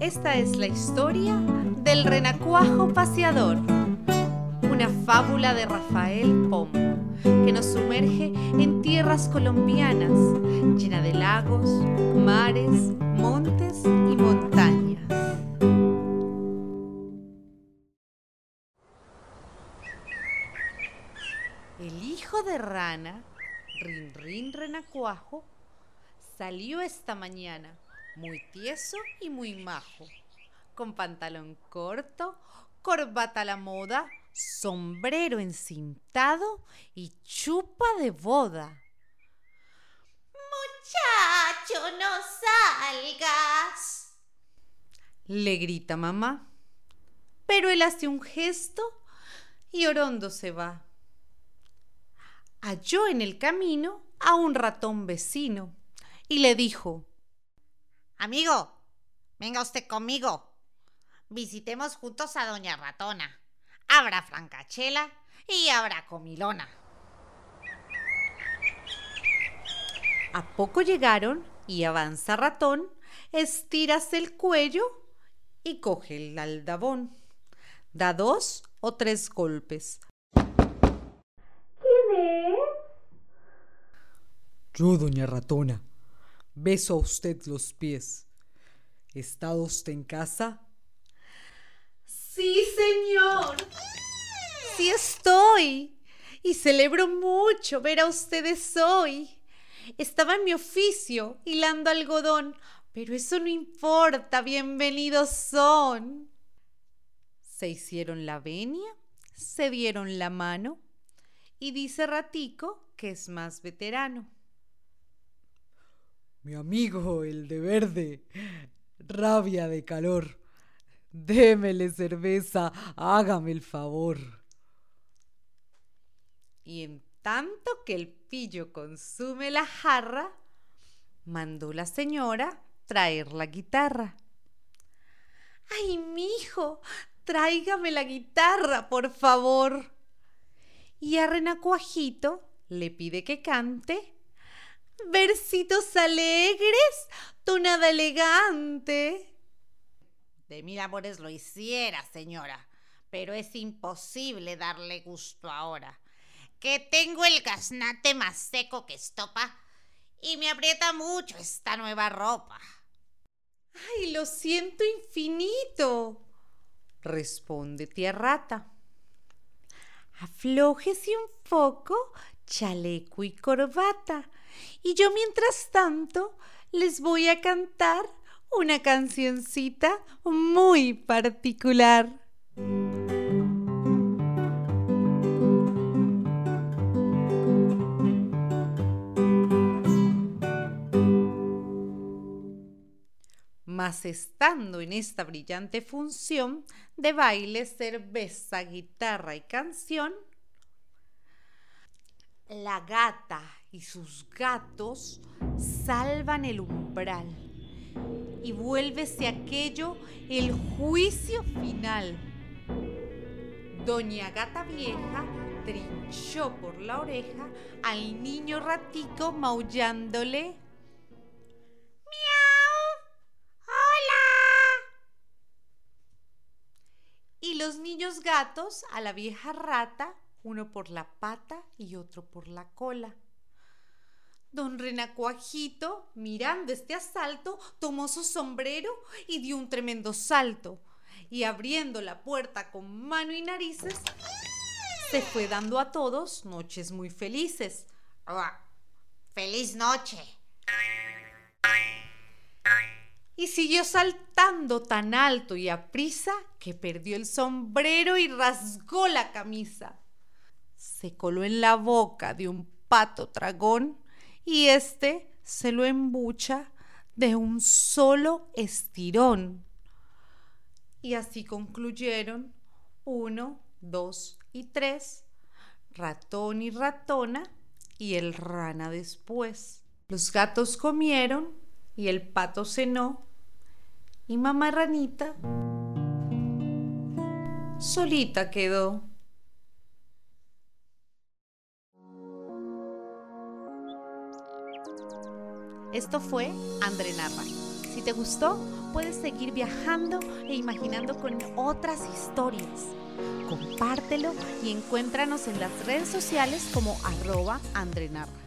Esta es la historia del renacuajo paseador, una fábula de Rafael Pombo que nos sumerge en tierras colombianas, llena de lagos, mares, montes y montañas. El hijo de rana, Rin Rin Renacuajo, salió esta mañana muy tieso y muy majo, con pantalón corto, corbata a la moda, sombrero encintado y chupa de boda. Muchacho, no salgas. Le grita mamá. Pero él hace un gesto y Orondo se va. Halló en el camino a un ratón vecino y le dijo, Amigo, venga usted conmigo. Visitemos juntos a Doña Ratona. Habrá francachela y habrá comilona. A poco llegaron y avanza ratón, estiras el cuello y coge el aldabón. Da dos o tres golpes. ¿Quién es? Yo, doña ratona. Beso a usted los pies. ¿Está usted en casa? Sí, señor. Sí estoy. Y celebro mucho ver a ustedes hoy. Estaba en mi oficio hilando algodón, pero eso no importa. Bienvenidos son. Se hicieron la venia, se dieron la mano y dice Ratico que es más veterano. Mi amigo, el de verde, rabia de calor. Démele cerveza, hágame el favor. Y en tanto que el pillo consume la jarra, mandó la señora traer la guitarra. ¡Ay, mijo! Tráigame la guitarra, por favor. Y a Renacuajito le pide que cante versitos alegres, tonada elegante. De mil amores lo hiciera, señora, pero es imposible darle gusto ahora, que tengo el gaznate más seco que estopa y me aprieta mucho esta nueva ropa. Ay, lo siento infinito, responde tía rata. Aflójese un poco, chaleco y corbata, y yo mientras tanto les voy a cantar una cancioncita muy particular. Mas estando en esta brillante función de baile, cerveza, guitarra y canción, la gata y sus gatos salvan el umbral y vuélvese aquello el juicio final. Doña Gata Vieja trinchó por la oreja al niño ratico maullándole. ¡Miau! ¡Hola! Y los niños gatos a la vieja rata, uno por la pata y otro por la cola. Don Renacuajito, mirando este asalto, tomó su sombrero y dio un tremendo salto. Y abriendo la puerta con mano y narices, se fue dando a todos noches muy felices. Ah, ¡Feliz noche! Y siguió saltando tan alto y a prisa que perdió el sombrero y rasgó la camisa. Se coló en la boca de un pato tragón y éste se lo embucha de un solo estirón. Y así concluyeron uno, dos y tres, ratón y ratona y el rana después. Los gatos comieron y el pato cenó y mamá ranita solita quedó. Esto fue Andre Narra. Si te gustó, puedes seguir viajando e imaginando con otras historias. Compártelo y encuéntranos en las redes sociales como arroba Andre Narra.